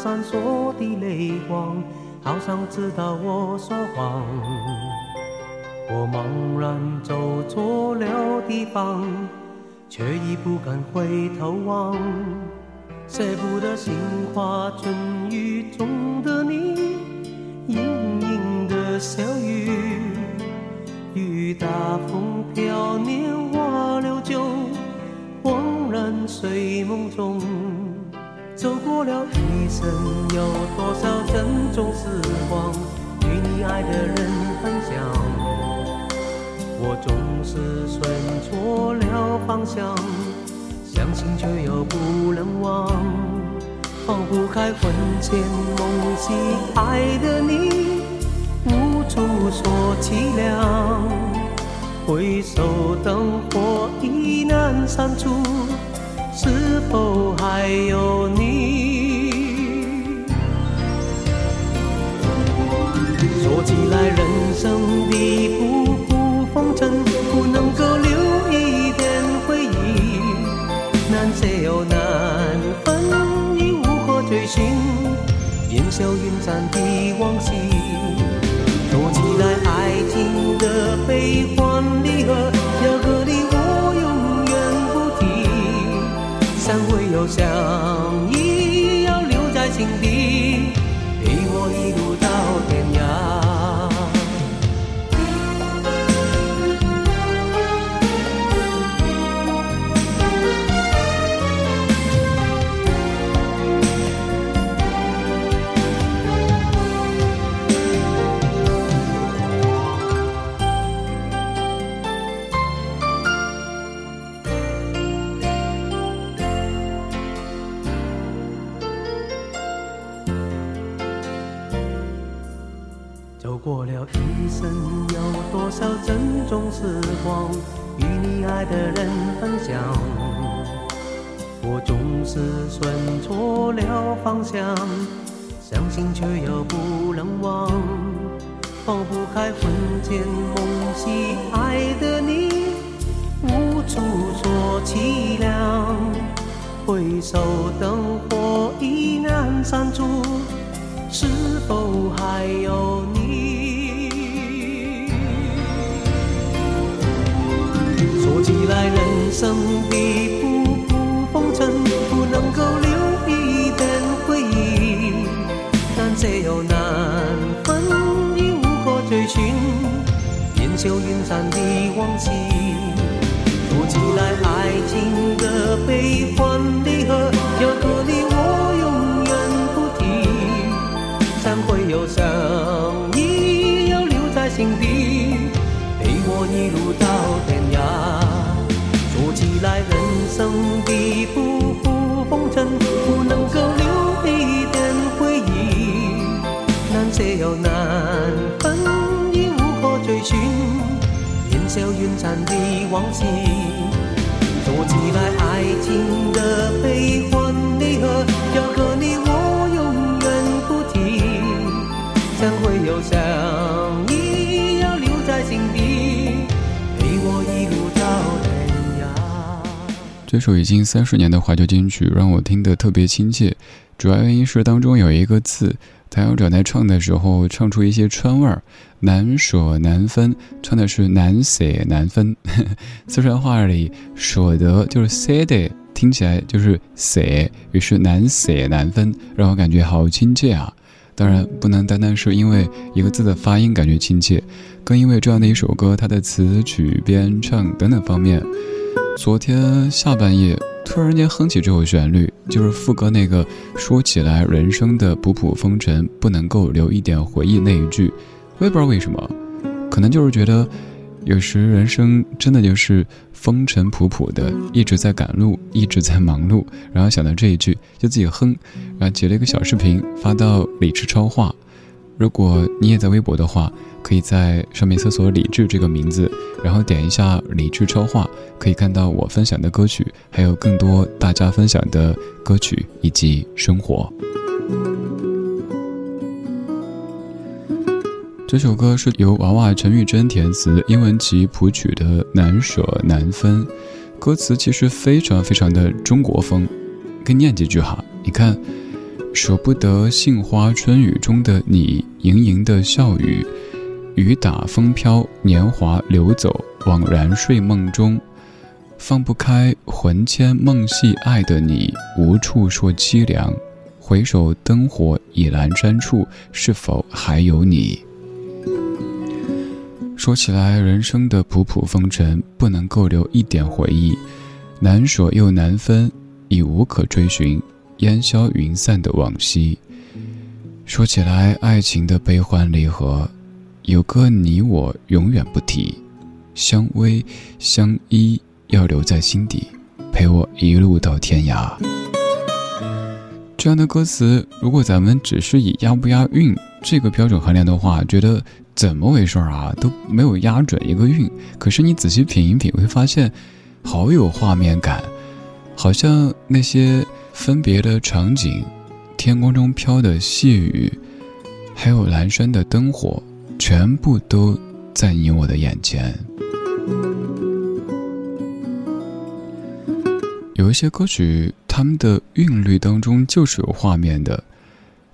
闪烁的泪光，好像知道我说谎。我茫然走错了地方，却已不敢回头望。舍不得杏花春雨中的你，盈盈的小雨，雨打风飘，年华流久，恍然睡梦中。走过了一生，有多少珍重时光，与你爱的人分享。我总是选错了方向，相信却又不能忘，放不开魂牵梦系爱的你，无处说凄凉。回首灯火已难删除，是否还有你？人生的不。风尘不能够留一点回忆，难舍又难分，已无可追寻，烟消云散的往昔。说起来，爱情的悲欢离合，山中，是否还有你？说起来，人生的浮浮风尘，不能够留一点回忆，难舍又难分，已无可追寻，烟消云散的往昔。说起来，爱情的悲欢离合，到天涯。说起来人生的浮浮风尘，不能够留一点回忆，难舍又难分，已无可追寻，烟消云散的往昔。说起来，爱情的悲欢离合，要和你我永远不提，相会又相这首已经三十年的怀旧金曲让我听得特别亲切，主要原因是当中有一个字，谭咏麟在唱的时候唱出一些川味儿，难舍难分，唱的是难舍难分。四川话里舍得就是舍得，听起来就是舍，于是难舍难分，让我感觉好亲切啊。当然不能单单是因为一个字的发音感觉亲切，更因为这样的一首歌，它的词曲编唱等等方面。昨天下半夜突然间哼起这首旋律，就是副歌那个说起来人生的仆仆风尘不能够留一点回忆那一句，我也不知道为什么，可能就是觉得有时人生真的就是风尘仆仆的，一直在赶路，一直在忙碌，然后想到这一句就自己哼，然后截了一个小视频发到李智超话。如果你也在微博的话，可以在上面搜索“李志”这个名字，然后点一下“李志超话”，可以看到我分享的歌曲，还有更多大家分享的歌曲以及生活。这首歌是由娃娃陈玉珍填词，英文集谱曲的《难舍难分》，歌词其实非常非常的中国风。跟念几句哈，你看。舍不得杏花春雨中的你，盈盈的笑语，雨打风飘，年华流走，惘然睡梦中，放不开魂牵梦系爱的你，无处说凄凉。回首灯火已阑珊处，是否还有你？说起来，人生的仆仆风尘，不能够留一点回忆，难舍又难分，已无可追寻，烟消云散的往昔。说起来，爱情的悲欢离合，有个你我永远不提，相偎相依要留在心底，陪我一路到天涯。这样的歌词，如果咱们只是以押不押韵这个标准衡量的话，觉得怎么回事啊？都没有押准一个韵。可是你仔细品一品，会发现好有画面感，好像那些分别的场景，天空中飘的细雨，还有阑珊的灯火，全部都在你我的眼前。有一些歌曲。他们的韵律当中就是有画面的，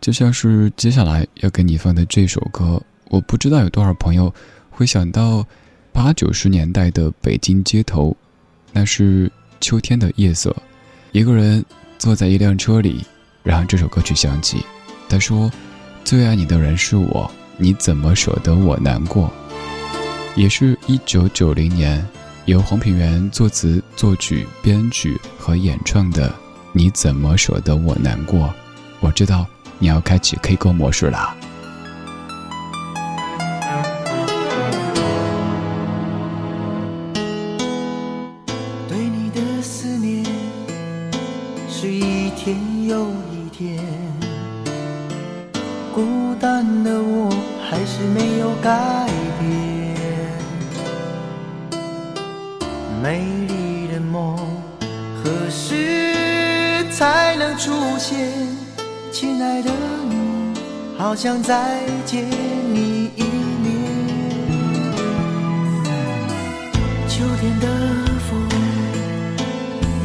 就像是接下来要给你放的这首歌。我不知道有多少朋友会想到八九十年代的北京街头，那是秋天的夜色，一个人坐在一辆车里，然后这首歌曲响起。他说：“最爱你的人是我，你怎么舍得我难过？”也是一九九零年，由黄品源作词、作曲、编曲和演唱的。你怎么舍得我难过？我知道你要开启 K 歌模式了。时？才能出现，亲爱的你，好想再见你一面。秋天的风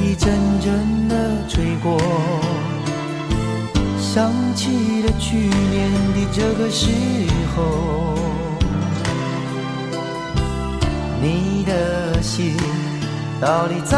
一阵阵的吹过，想起了去年的这个时候，你的心到底在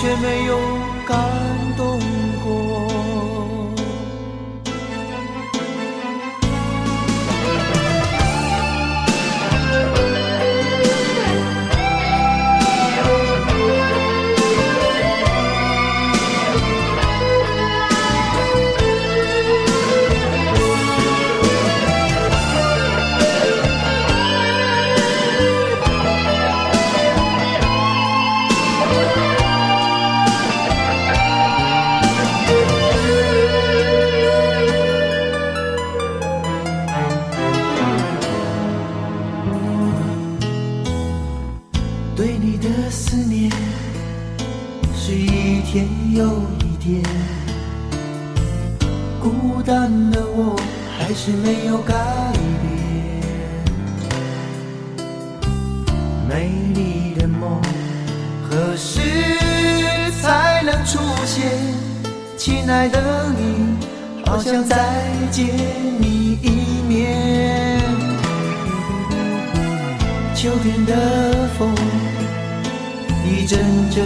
却没有告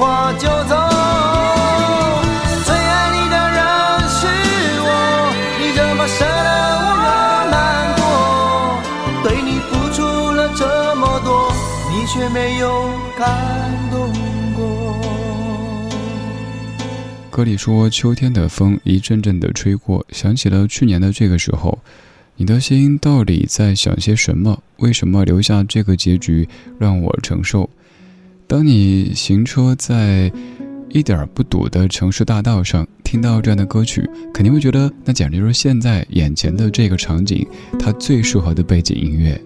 话就走。最爱你的人是我，你怎么舍得我难过？对你付出了这么多，你却没有感动过。歌里说：“秋天的风一阵阵的吹过，想起了去年的这个时候，你的心到底在想些什么？为什么留下这个结局让我承受？当你行车在一点不堵的城市大道上，听到这样的歌曲，肯定会觉得那简直就是现在眼前的这个场景，它最适合的背景音乐。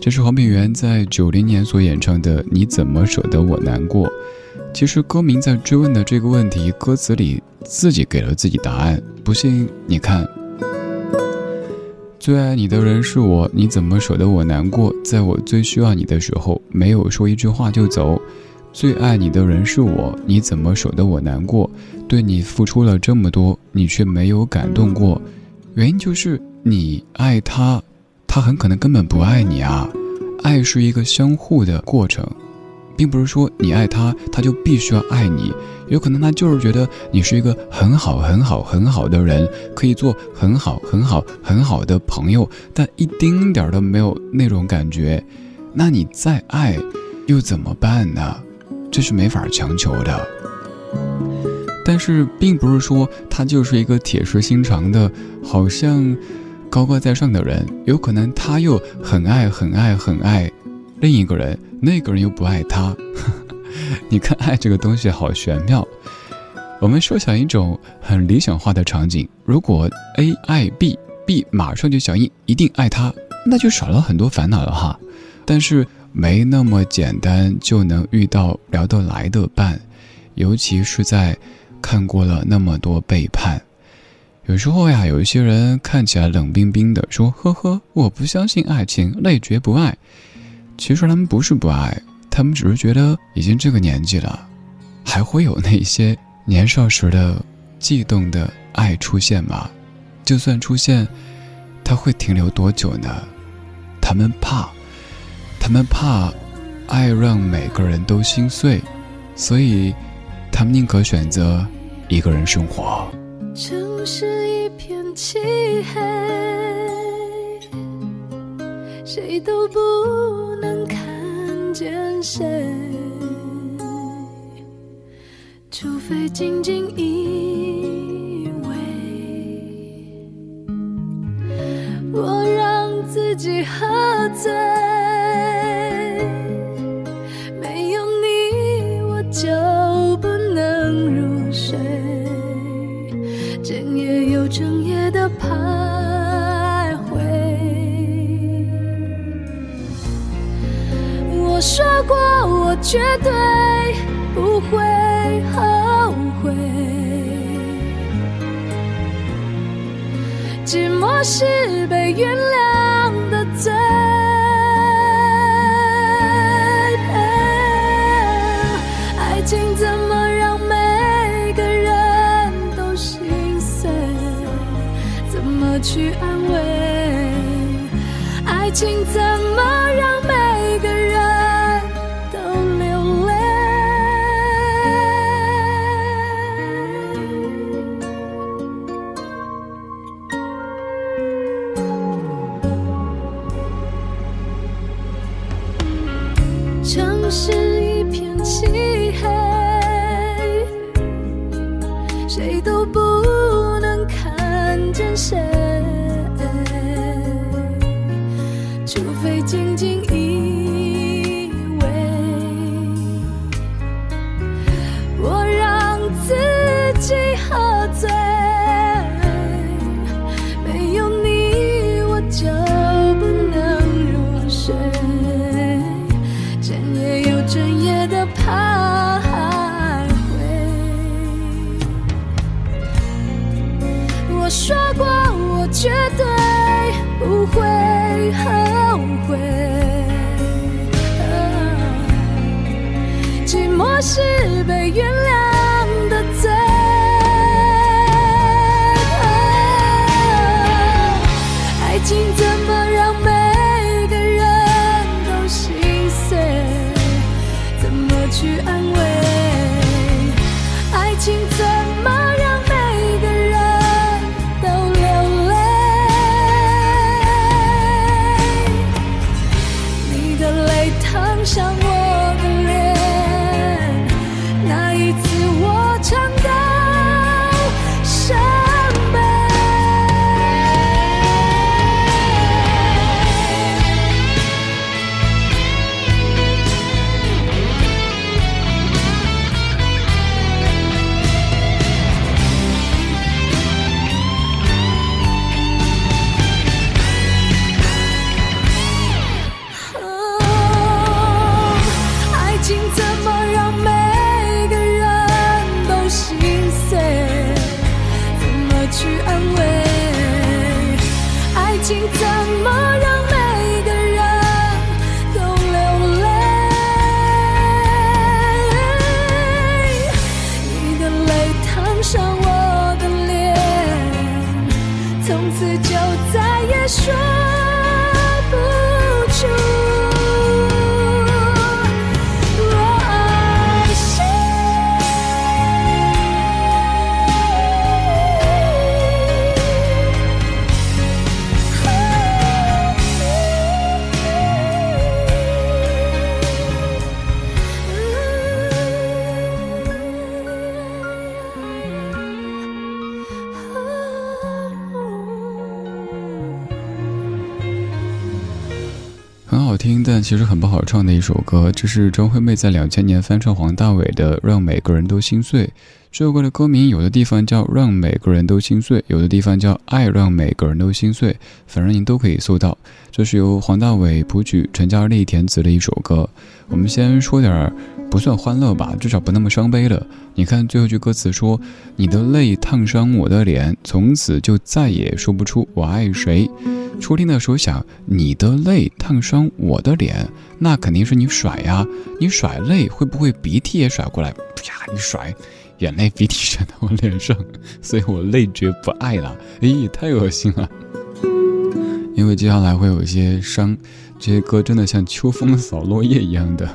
这是黄品源在九零年所演唱的《你怎么舍得我难过》。”其实歌名在追问的这个问题，歌词里自己给了自己答案。不信你看，最爱你的人是我，你怎么舍得我难过？在我最需要你的时候，没有说一句话就走。最爱你的人是我，你怎么舍得我难过？对你付出了这么多，你却没有感动过。原因就是你爱他，他很可能根本不爱你啊。爱是一个相互的过程。并不是说你爱他，他就必须要爱你。有可能他就是觉得你是一个很好、很好、很好的人，可以做很好、很好、很好的朋友，但一丁点儿都没有那种感觉。那你再爱，又怎么办呢？这是没法强求的。但是，并不是说他就是一个铁石心肠的，好像高高在上的人。有可能他又很爱、很爱、很爱。另一个人，那个人又不爱他，你看爱这个东西好玄妙。我们设想一种很理想化的场景：如果 A 爱 B，B 马上就响应，一定爱他，那就少了很多烦恼了哈。但是没那么简单就能遇到聊得来的伴，尤其是在看过了那么多背叛。有时候呀，有一些人看起来冷冰冰的，说：“呵呵，我不相信爱情，累绝不爱。”其实他们不是不爱，他们只是觉得已经这个年纪了，还会有那些年少时的悸动的爱出现吗？就算出现，他会停留多久呢？他们怕，他们怕爱让每个人都心碎，所以他们宁可选择一个人生活。城市一片漆黑，谁都不。能看见谁？除非紧紧依偎我让自己喝醉，绝对不会后悔。寂寞是被原谅的罪。爱情怎么让每个人都心碎？怎么去安慰？爱情怎么 share. 其实很不好唱的一首歌。这是张惠妹在两千年翻唱黄大炜的《让每个人都心碎》。这首歌的歌名有的地方叫“让每个人都心碎”，有的地方叫“爱让每个人都心碎”，反正您都可以搜到。这是由黄大炜谱曲、陈嘉丽填词的一首歌。我们先说点儿不算欢乐吧，至少不那么伤悲了。你看最后句歌词说：“你的泪烫伤我的脸，从此就再也说不出我爱谁。”初听的时候想，你的泪烫伤我的脸，那肯定是你甩呀！你甩泪会不会鼻涕也甩过来？啪，你甩，眼泪鼻涕甩到我脸上，所以我泪绝不爱了。咦，太恶心了！因为接下来会有一些伤，这些歌真的像秋风扫落叶一样的。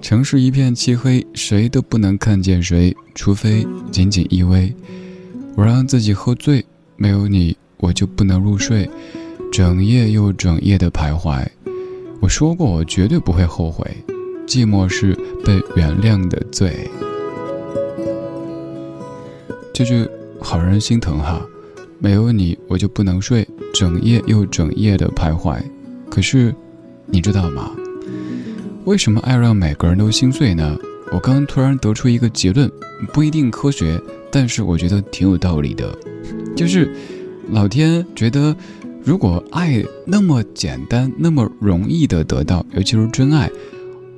城市一片漆黑，谁都不能看见谁，除非紧紧依偎。我让自己喝醉，没有你我就不能入睡。整夜又整夜的徘徊，我说过我绝对不会后悔，寂寞是被原谅的罪。这句好让人心疼哈，没有你我就不能睡，整夜又整夜的徘徊。可是，你知道吗？为什么爱让每个人都心碎呢？我刚突然得出一个结论，不一定科学，但是我觉得挺有道理的，就是老天觉得。如果爱那么简单、那么容易的得到，尤其是真爱，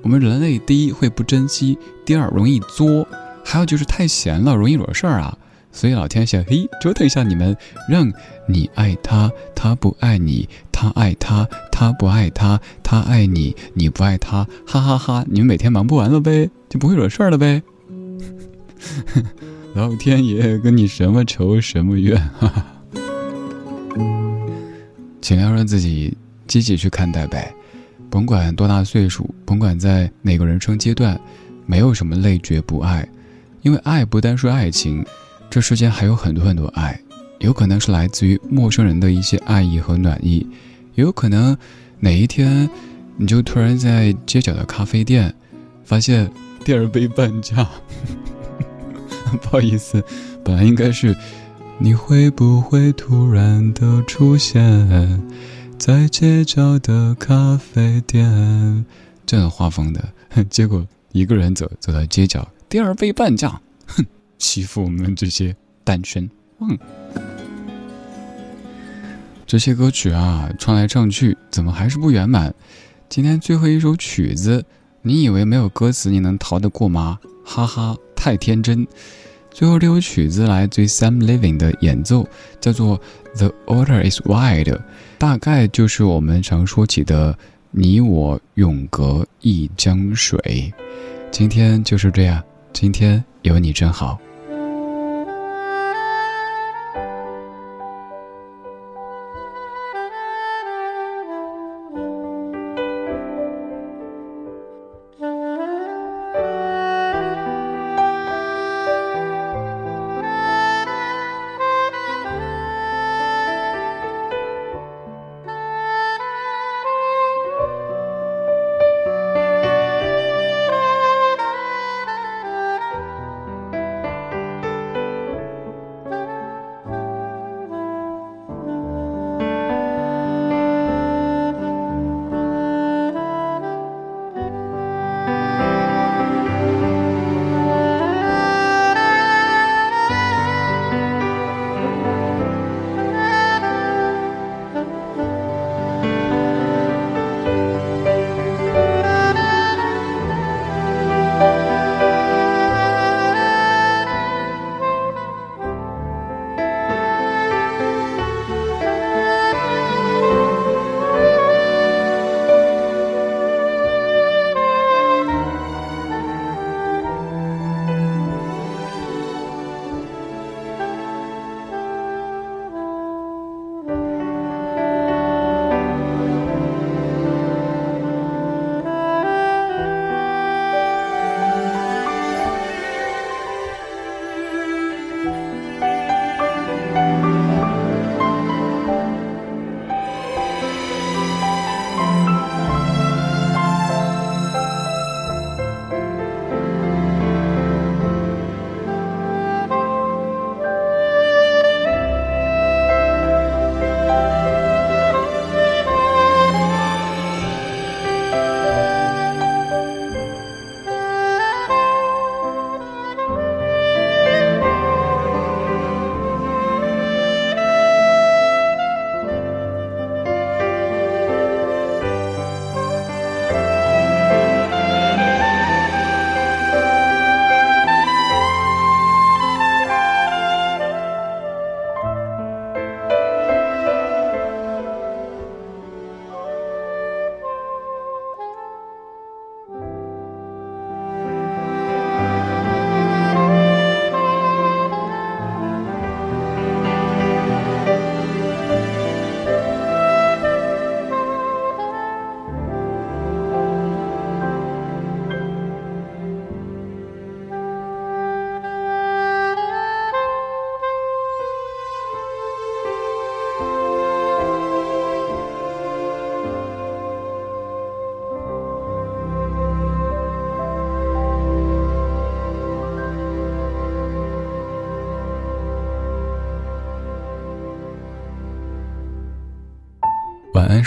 我们人类第一会不珍惜，第二容易作，还有就是太闲了，容易惹事儿啊。所以老天想，嘿，折腾一下你们，让你爱他，他不爱你；他爱他，他不爱他；他爱你，你不爱他，哈哈哈！你们每天忙不完了呗，就不会惹事儿了呗。老天爷跟你什么仇什么怨，哈哈。尽量让自己积极去看待呗，甭管多大岁数，甭管在哪个人生阶段，没有什么累觉不爱，因为爱不单是爱情，这世间还有很多很多爱，有可能是来自于陌生人的一些爱意和暖意，也有可能哪一天你就突然在街角的咖啡店发现第二杯半价，不好意思，本来应该是。你会不会突然的出现在街角的咖啡店？这样画风的，结果一个人走走到街角，第二杯半价，哼，欺负我们这些单身。嗯，这些歌曲啊，唱来唱去，怎么还是不圆满？今天最后一首曲子，你以为没有歌词你能逃得过吗？哈哈，太天真。最后这首曲子来自于 Sam Living 的演奏，叫做 The Order Is Wide，大概就是我们常说起的“你我永隔一江水”。今天就是这样，今天有你真好。